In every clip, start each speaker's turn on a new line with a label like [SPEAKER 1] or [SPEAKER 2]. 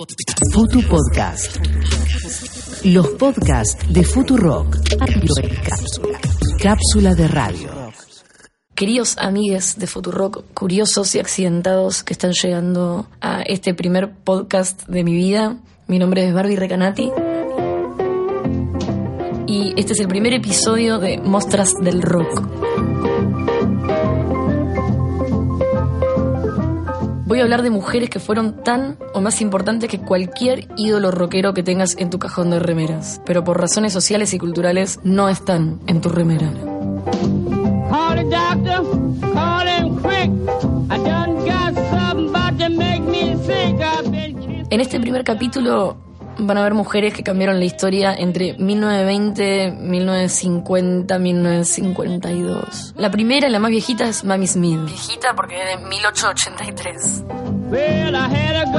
[SPEAKER 1] Futu Podcast. Los podcasts de Futurock. Cápsula. De radio.
[SPEAKER 2] Queridos amigues de Futurock, curiosos y accidentados que están llegando a este primer podcast de mi vida, mi nombre es Barbie Recanati y este es el primer episodio de Mostras del Rock. Voy a hablar de mujeres que fueron tan o más importantes que cualquier ídolo rockero que tengas en tu cajón de remeras, pero por razones sociales y culturales no están en tu remera. En este primer capítulo van a haber mujeres que cambiaron la historia entre 1920, 1950, 1952. La primera, la más viejita, es Mamie Smith. Viejita porque es de 1883. Well, I had a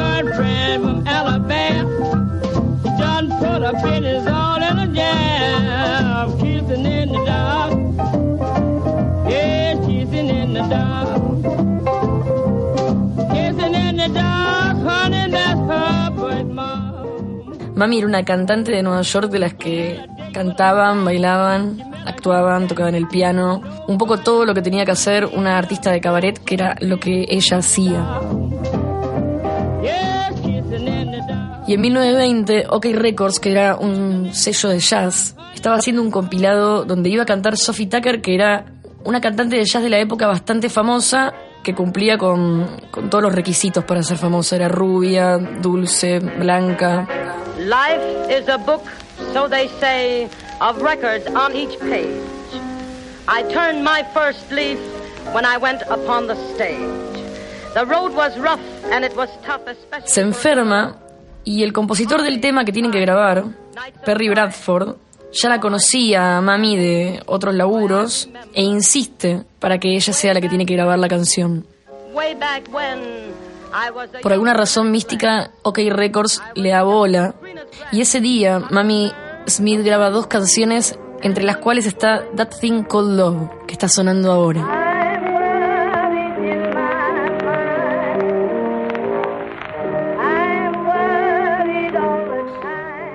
[SPEAKER 2] Mami era una cantante de Nueva York de las que cantaban, bailaban, actuaban, tocaban el piano, un poco todo lo que tenía que hacer una artista de cabaret, que era lo que ella hacía. Y en 1920, OK Records, que era un sello de jazz, estaba haciendo un compilado donde iba a cantar Sophie Tucker, que era una cantante de jazz de la época bastante famosa, que cumplía con, con todos los requisitos para ser famosa. Era rubia, dulce, blanca. Life is a book, so they say, of records on each page. I turned my first leaf when I went upon the stage. The road was rough and it was tough, especially... Se enferma y el compositor del tema que tienen que grabar, Perry Bradford, ya la conocía a Mami de otros laburos e insiste para que ella sea la que tiene que grabar la canción. Por alguna razón mística, OK Records le da bola y ese día Mami Smith graba dos canciones entre las cuales está That Thing Called Love, que está sonando ahora.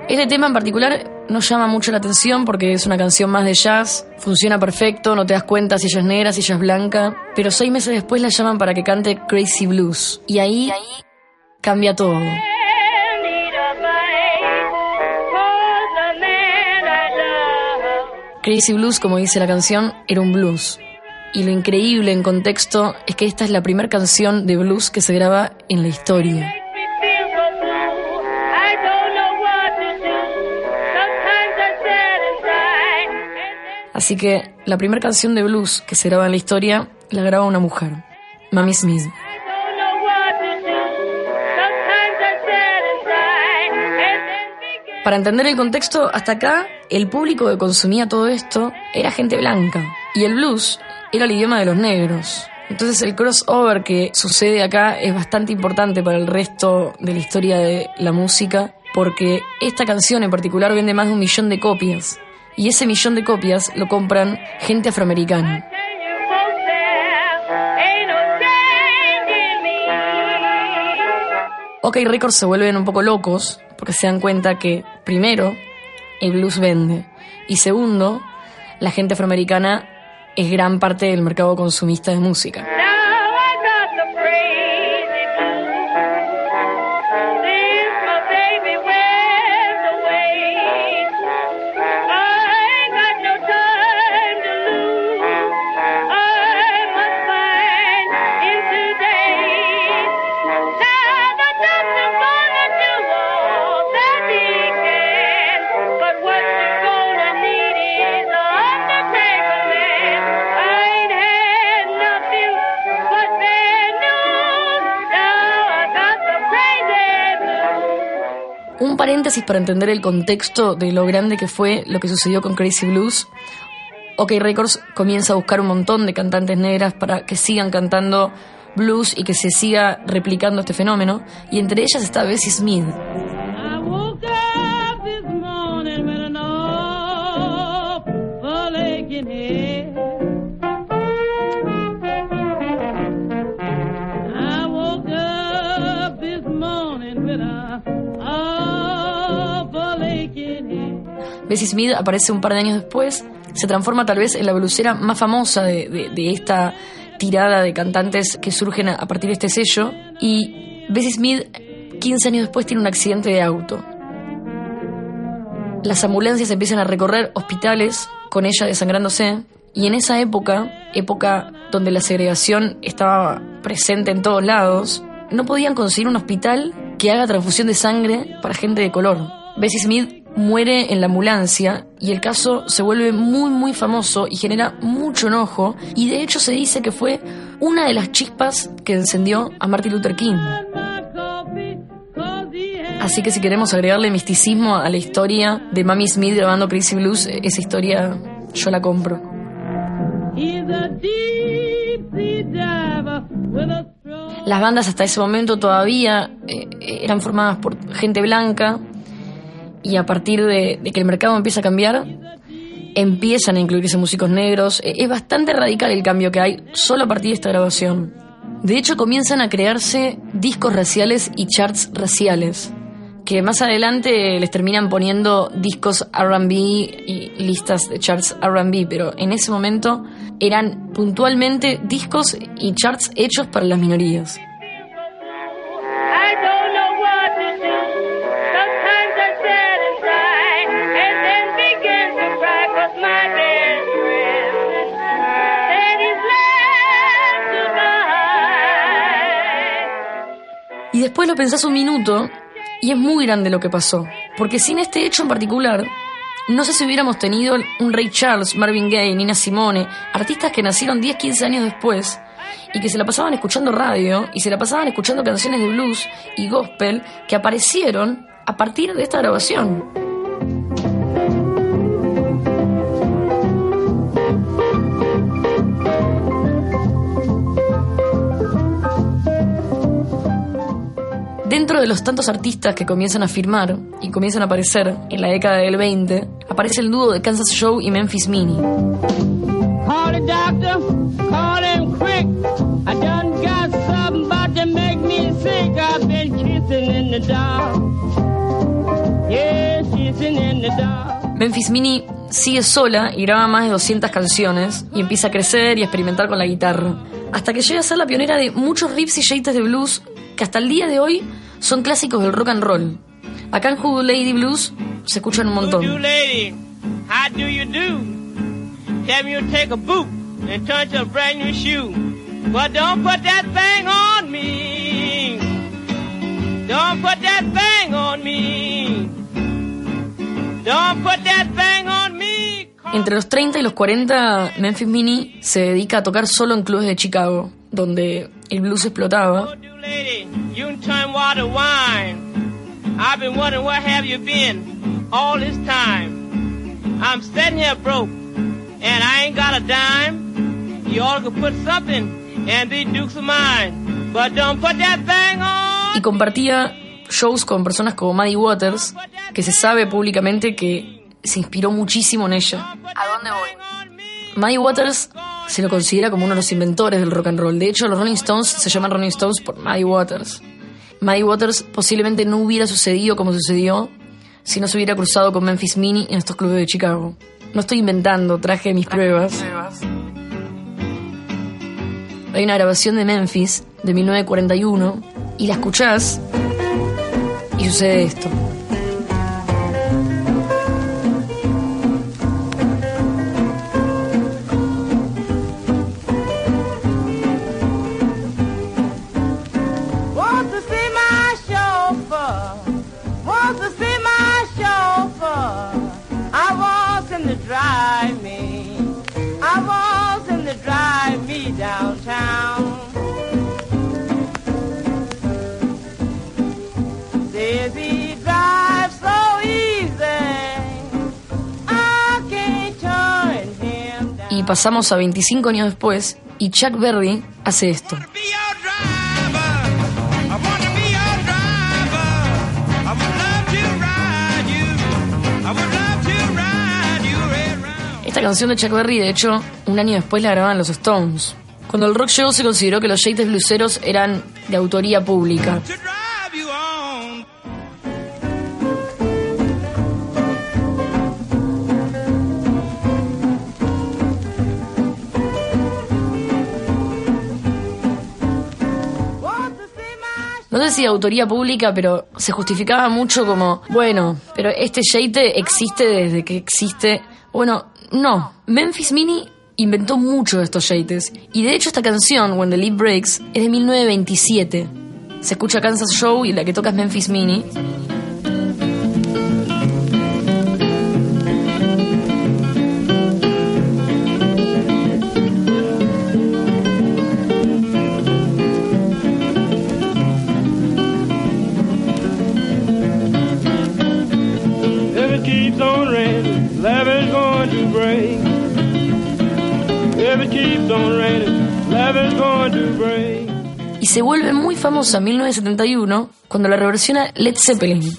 [SPEAKER 2] Este tema en particular no llama mucho la atención porque es una canción más de jazz, funciona perfecto, no te das cuenta si ella es negra, si ella es blanca, pero seis meses después la llaman para que cante Crazy Blues y ahí, cambia todo. Crazy Blues, como dice la canción, era un blues. Y lo increíble en contexto es que esta es la primera canción de blues que se graba en la historia. Así que la primera canción de blues que se graba en la historia la graba una mujer, Mamie Smith. Para entender el contexto, hasta acá, el público que consumía todo esto era gente blanca. Y el blues era el idioma de los negros. Entonces el crossover que sucede acá es bastante importante para el resto de la historia de la música, porque esta canción en particular vende más de un millón de copias y ese millón de copias lo compran gente afroamericana. OK Records se vuelven un poco locos porque se dan cuenta que, primero, el blues vende y segundo, la gente afroamericana es gran parte del mercado consumista de música. Paréntesis para entender el contexto de lo grande que fue lo que sucedió con Crazy Blues. OK Records comienza a buscar un montón de cantantes negras para que sigan cantando blues y que se siga replicando este fenómeno. Y entre ellas está Bessie Smith. Bessie Smith aparece un par de años después, se transforma tal vez en la blusera más famosa de, esta tirada de cantantes que surgen a, partir de este sello. Y Bessie Smith, 15 años después, tiene un accidente de auto. Las ambulancias empiezan a recorrer hospitales con ella desangrándose. Y en esa época, época donde la segregación estaba presente en todos lados, no podían conseguir un hospital que haga transfusión de sangre para gente de color. Bessie Smith muere en la ambulancia y el caso se vuelve muy muy famoso y genera mucho enojo y de hecho se dice que fue una de las chispas que encendió a Martin Luther King. Así que si queremos agregarle misticismo a la historia de Mami Smith grabando Crazy Blues, esa historia yo la compro. Las bandas hasta ese momento todavía eh, eran formadas por gente blanca y a partir de, que el mercado empieza a cambiar, empiezan a incluirse músicos negros. E, es bastante radical el cambio que hay solo a partir de esta grabación. De hecho, comienzan a crearse discos raciales y charts raciales, que más adelante les terminan poniendo discos RB y listas de charts RB, pero en ese momento eran puntualmente discos y charts hechos para las minorías. Después lo pensás un minuto y es muy grande lo que pasó. Porque sin este hecho en particular, no sé si hubiéramos tenido un Ray Charles, Marvin Gaye, Nina Simone, artistas que nacieron 10, 15 años después y que se la pasaban escuchando radio y se la pasaban escuchando canciones de blues y gospel que aparecieron a partir de esta grabación. Dentro de los tantos artistas que comienzan a firmar y comienzan a aparecer en la década del 20, aparece el dúo de Kansas Show y Memphis Mini. Memphis Mini sigue sola y graba más de 200 canciones y empieza a crecer y a experimentar con la guitarra. Hasta que llega a ser la pionera de muchos riffs y jeites de blues que hasta el día de hoy son clásicos del rock and roll. Acá en Who Lady Blues se escuchan un montón. How do you do? Tell me you take a boot and turn to a brand new shoe. But don't put that thing on me. Don't put that thing on me. Don't put that thing on me. Entre los 30 y los 40, Memphis Mini se dedica a tocar solo en clubes de Chicago, donde el blues explotaba lady, you turn water wine. I've been wondering where have you been all this time. I'm sitting here broke, and I ain't got a dime. You all could put something and be dukes of mine, but don't put that thing on. Y compartía shows con personas como Maddie Waters, que se sabe públicamente que se inspiró muchísimo en ella. ¿A dónde voy? Maddie Waters se lo considera como uno de los inventores del rock and roll. De hecho, los Rolling Stones se llaman Rolling Stones por Maddie Waters. Maddie Waters posiblemente no hubiera sucedido como sucedió si no se hubiera cruzado con Memphis Mini en estos clubes de Chicago. No estoy inventando, traje mis pruebas. Hay una grabación de Memphis de 1941 y la escuchás y sucede esto. Pasamos a 25 años después y Chuck Berry hace esto. Esta canción de Chuck Berry, de hecho, un año después la grababan los Stones. Cuando el rock llegó se consideró que los Yates bluseros eran de autoría pública. No sé si de autoría pública, pero se justificaba mucho como, bueno, pero este Yate existe desde que existe. Bueno, no. Memphis Mini inventó mucho de estos Yates. Y de hecho esta canción, When the Leaf Breaks, es de 1927. Se escucha Kansas Show y la que toca es Memphis Mini. Y se vuelve muy famosa en 1971 cuando la reversiona Led Zeppelin.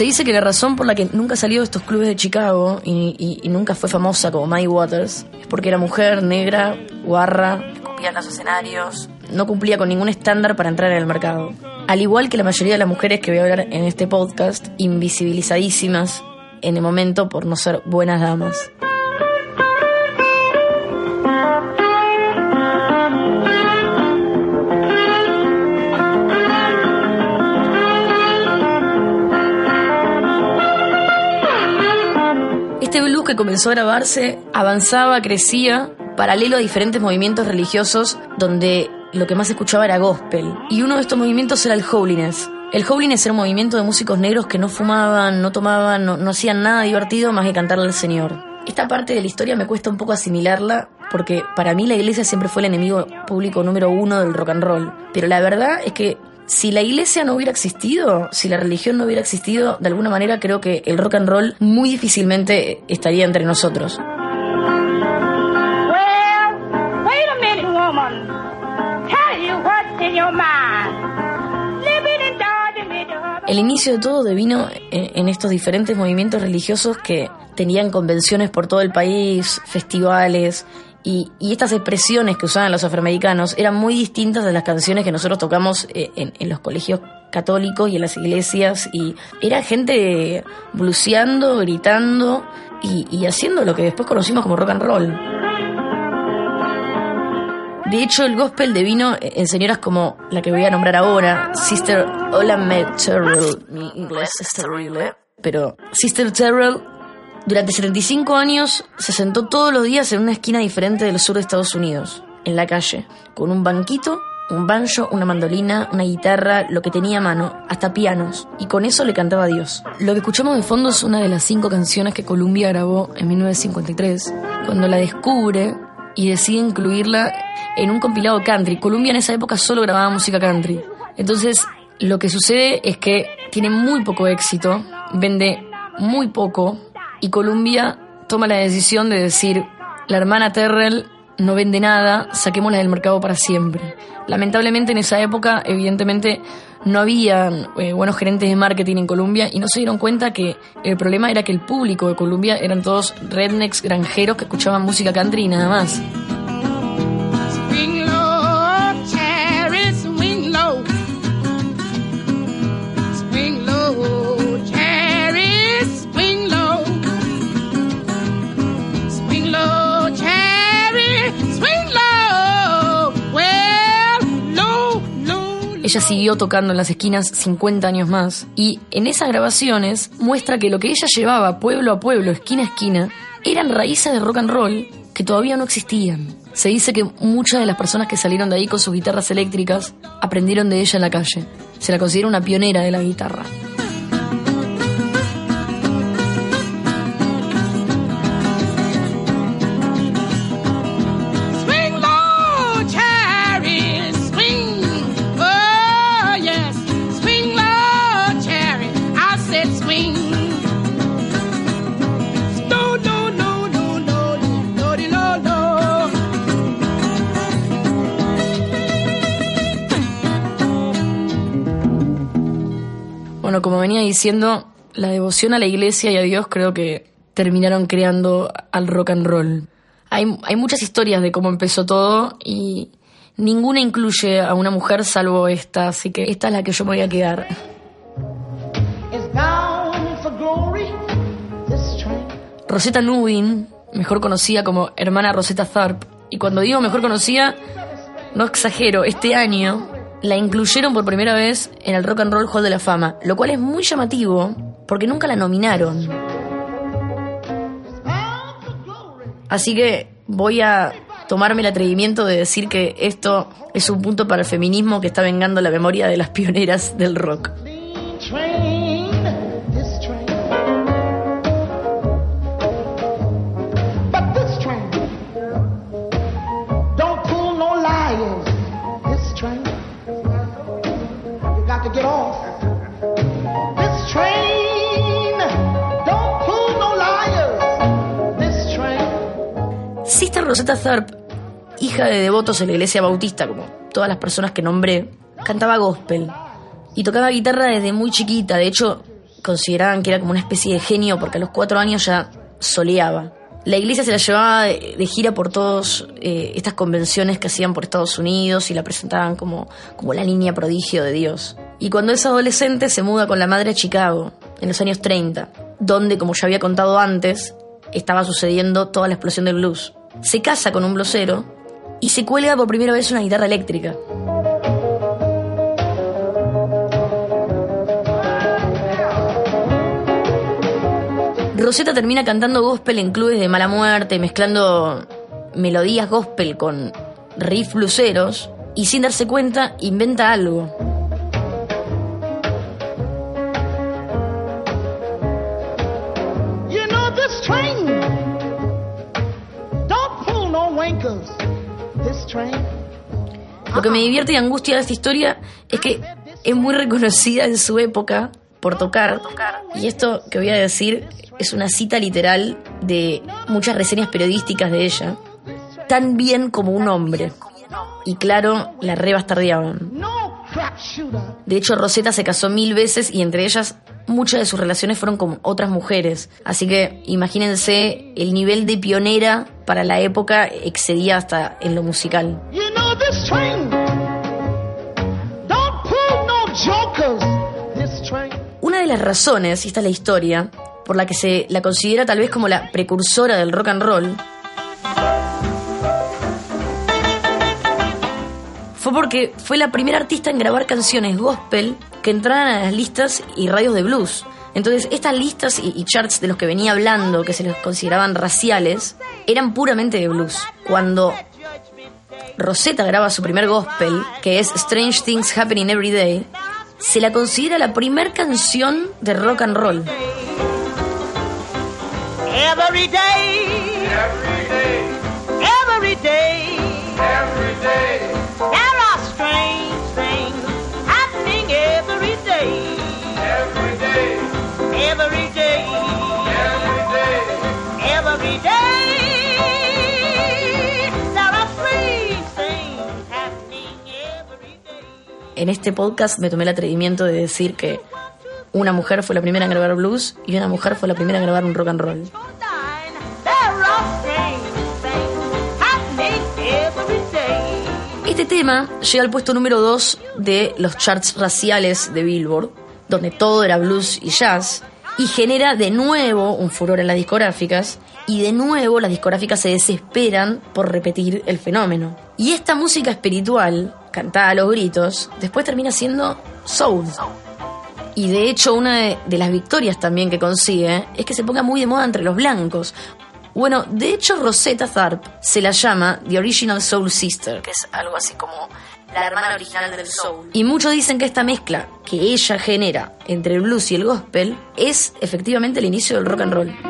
[SPEAKER 2] Se dice que la razón por la que nunca salió de estos clubes de Chicago y, nunca fue famosa como Muddy Waters es porque era mujer, negra, guarra, escupía en los escenarios, no cumplía con ningún estándar para entrar en el mercado. Al igual que la mayoría de las mujeres que voy a hablar en este podcast, invisibilizadísimas en el momento por no ser buenas damas. Comenzó a grabarse avanzaba, crecía, paralelo a diferentes movimientos religiosos donde lo que más escuchaba era gospel. Y uno de estos movimientos era el holiness. El holiness era un movimiento de músicos negros que no fumaban, no tomaban, no, no hacían nada divertido más que cantarle al Señor. Esta parte de la historia me cuesta un poco asimilarla porque para mí la iglesia siempre fue el enemigo público número uno del rock and roll. Pero la verdad es que si la iglesia no hubiera existido, si la religión no hubiera existido, de alguna manera creo que el rock and roll muy difícilmente estaría entre nosotros.
[SPEAKER 3] Well, wait a minute, woman. Tell you what's in your mind. Living in Dodge with your husband.
[SPEAKER 2] El inicio de todo devino en estos diferentes movimientos religiosos que tenían convenciones por todo el país, festivales, y, y estas expresiones que usaban los afroamericanos eran muy distintas de las canciones que nosotros tocamos eh, en, los colegios católicos y en las iglesias, y era gente bluseando, gritando y, y haciendo lo que después conocimos como rock and roll. De hecho, el gospel devino en señoras como la que voy a nombrar ahora, Sister Ola Terrell. Mi inglés es terrible. Pero Sister Terrell, durante 75 años, se sentó todos los días en una esquina diferente del sur de Estados Unidos, en la calle, con un banquito, un banjo, una mandolina, una guitarra, lo que tenía a mano, hasta pianos, y con eso le cantaba a Dios. Lo que escuchamos de fondo es una de las cinco canciones que Columbia grabó en 1953, cuando la descubre y decide incluirla en un compilado country. Columbia en esa época solo grababa música country. Entonces, lo que sucede es que tiene muy poco éxito, vende muy poco, y Columbia toma la decisión de decir, la hermana Terrell no vende nada, saquémosla del mercado para siempre. Lamentablemente en esa época, evidentemente, no había eh, buenos gerentes de marketing en Colombia y no se dieron cuenta que el problema era que el público de Colombia eran todos rednecks granjeros que escuchaban música country y nada más. Ella siguió tocando en las esquinas 50 años más y en esas grabaciones muestra que lo que ella llevaba pueblo a pueblo, esquina a esquina, eran raíces de rock and roll que todavía no existían. Se dice que muchas de las personas que salieron de ahí con sus guitarras eléctricas aprendieron de ella en la calle. Se la considera una pionera de la guitarra. Bueno, como venía diciendo, la devoción a la iglesia y a Dios creo que terminaron creando al rock and roll. Hay, hay muchas historias de cómo empezó todo y ninguna incluye a una mujer salvo esta, así que esta es la que yo me voy a quedar. Rosetta Nubin, mejor conocida como hermana Rosetta Tharpe, y cuando digo mejor conocida, no exagero, este año la incluyeron por primera vez en el Rock and Roll Hall de la Fama, lo cual es muy llamativo porque nunca la nominaron. Así que voy a tomarme el atrevimiento de decir que esto es un punto para el feminismo que está vengando la memoria de las pioneras del rock. Rosetta Tharpe, hija de devotos en la iglesia bautista, como todas las personas que nombré, cantaba gospel y tocaba guitarra desde muy chiquita. De hecho, consideraban que era como una especie de genio porque a los cuatro años ya soleaba. La iglesia se la llevaba de, gira por todas estas convenciones que hacían por Estados Unidos y la presentaban como, como la niña prodigio de Dios. Y cuando es adolescente se muda con la madre a Chicago, en los años 30, donde, como ya había contado antes, estaba sucediendo toda la explosión del blues. Se casa con un blusero y se cuelga por primera vez una guitarra eléctrica. Rosetta termina cantando gospel en clubes de mala muerte, mezclando melodías gospel con riff bluseros y sin darse cuenta inventa algo. Lo que me divierte y angustia de esta historia es que es muy reconocida en su época por tocar. Y esto que voy a decir es una cita literal de muchas reseñas periodísticas de ella. Tan bien como un hombre. Y claro, la rebastardeaban. De hecho, Rosetta se casó mil veces y entre ellas muchas de sus relaciones fueron con otras mujeres. Así que imagínense el nivel de pionera para la época excedía hasta en lo musical.
[SPEAKER 4] You know this train don't pull no jokers. This train.
[SPEAKER 2] Una de las razones, y esta es la historia, por la que se la considera tal vez como la precursora del rock and roll, porque fue la primera artista en grabar canciones gospel que entraran a las listas y radios de blues. Entonces, estas listas y, y charts de los que venía hablando, que se los consideraban raciales, eran puramente de blues. Cuando Rosetta graba su primer gospel, que es Strange Things Happening Every Day, se la considera la primer canción de rock and roll.
[SPEAKER 4] Every day.
[SPEAKER 5] Every day,
[SPEAKER 4] Every day.
[SPEAKER 5] every day,
[SPEAKER 2] En este podcast me tomé el atrevimiento de decir que una mujer fue la primera en grabar blues y una mujer fue la primera en grabar un rock and roll. Este tema llega al puesto número 2 de los charts raciales de Billboard, donde todo era blues y jazz, y genera de nuevo un furor en las discográficas, y de nuevo las discográficas se desesperan por repetir el fenómeno. Y esta música espiritual, cantada a los gritos, después termina siendo soul. Y de hecho una de, las victorias también que consigue es que se ponga muy de moda entre los blancos. Bueno, de hecho Rosetta Tharpe se la llama The Original Soul Sister, que es algo así como la hermana original del soul. Y muchos dicen que esta mezcla que ella genera entre el blues y el gospel es efectivamente el inicio del rock and roll.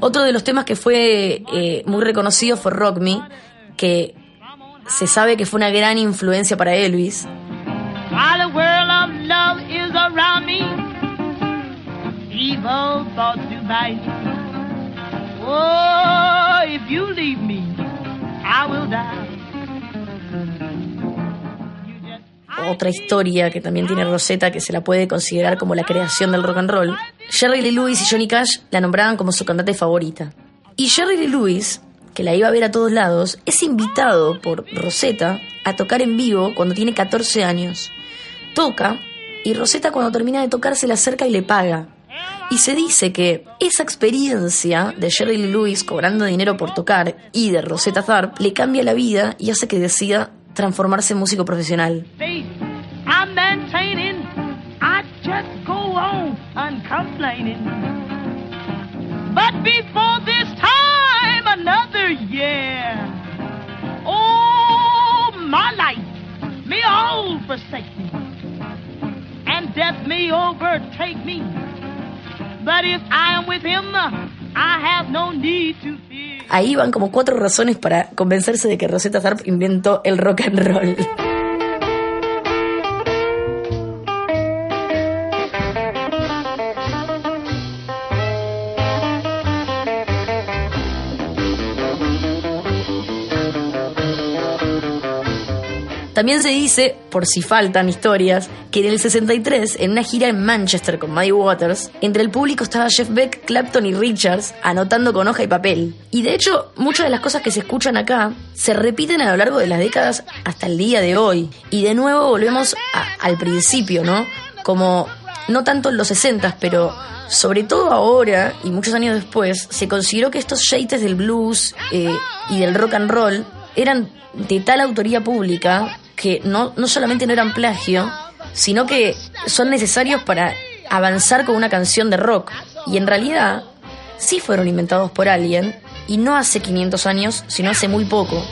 [SPEAKER 2] Otro de los temas que fue eh, muy reconocido fue Rock Me, que se sabe que fue una gran influencia para Elvis.
[SPEAKER 4] Oh, if you leave me, I will die.
[SPEAKER 2] Otra historia que también tiene Rosetta que se la puede considerar como la creación del rock and roll. Jerry Lee Lewis y Johnny Cash la nombraban como su cantante favorita. Y Jerry Lee Lewis, que la iba a ver a todos lados, es invitado por Rosetta a tocar en vivo cuando tiene 14 años. Toca y Rosetta cuando termina de tocar se le acerca y le paga. Y se dice que esa experiencia de Jerry Lee Lewis cobrando dinero por tocar y de Rosetta Tharpe le cambia la vida y hace que decida transformarse en músico profesional.
[SPEAKER 4] faith I'm maintaining. I just go on uncomplaining. But before this time, another year. Oh, my life may all forsake me, and death may overtake me. But if I am with him, I have no need to fear.
[SPEAKER 2] Ahí van como cuatro razones para convencerse de que Rosetta Tharpe inventó el rock and roll. También se dice, por si faltan historias, que en el 63, en una gira en Manchester con Muddy Waters, entre el público estaba Jeff Beck, Clapton y Richards anotando con hoja y papel. Y de hecho, muchas de las cosas que se escuchan acá se repiten a lo largo de las décadas hasta el día de hoy. Y de nuevo volvemos a- al principio, ¿no? Como no tanto en los 60, pero sobre todo ahora y muchos años después, se consideró que estos yates del blues eh, y del rock and roll eran de tal autoría pública que no, no solamente no eran plagio, sino que son necesarios para avanzar con una canción de rock. Y en realidad sí fueron inventados por alguien, y no hace 500 años, sino hace muy poco.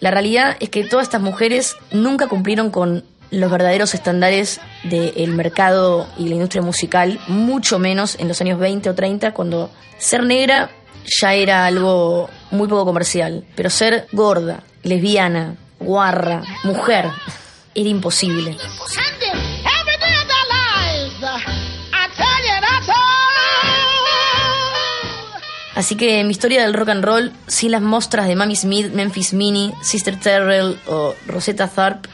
[SPEAKER 2] La realidad es que todas estas mujeres nunca cumplieron con los verdaderos estándares del mercado y la industria musical, mucho menos en los años 20 o 30, cuando ser negra ya era algo muy poco comercial, pero ser gorda, lesbiana, guarra, mujer, era imposible. Así que mi historia del rock and roll, sin las mostras de Mamie Smith, Memphis Minnie, Sister Terrell o Rosetta Tharpe,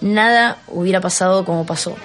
[SPEAKER 2] nada hubiera pasado como pasó.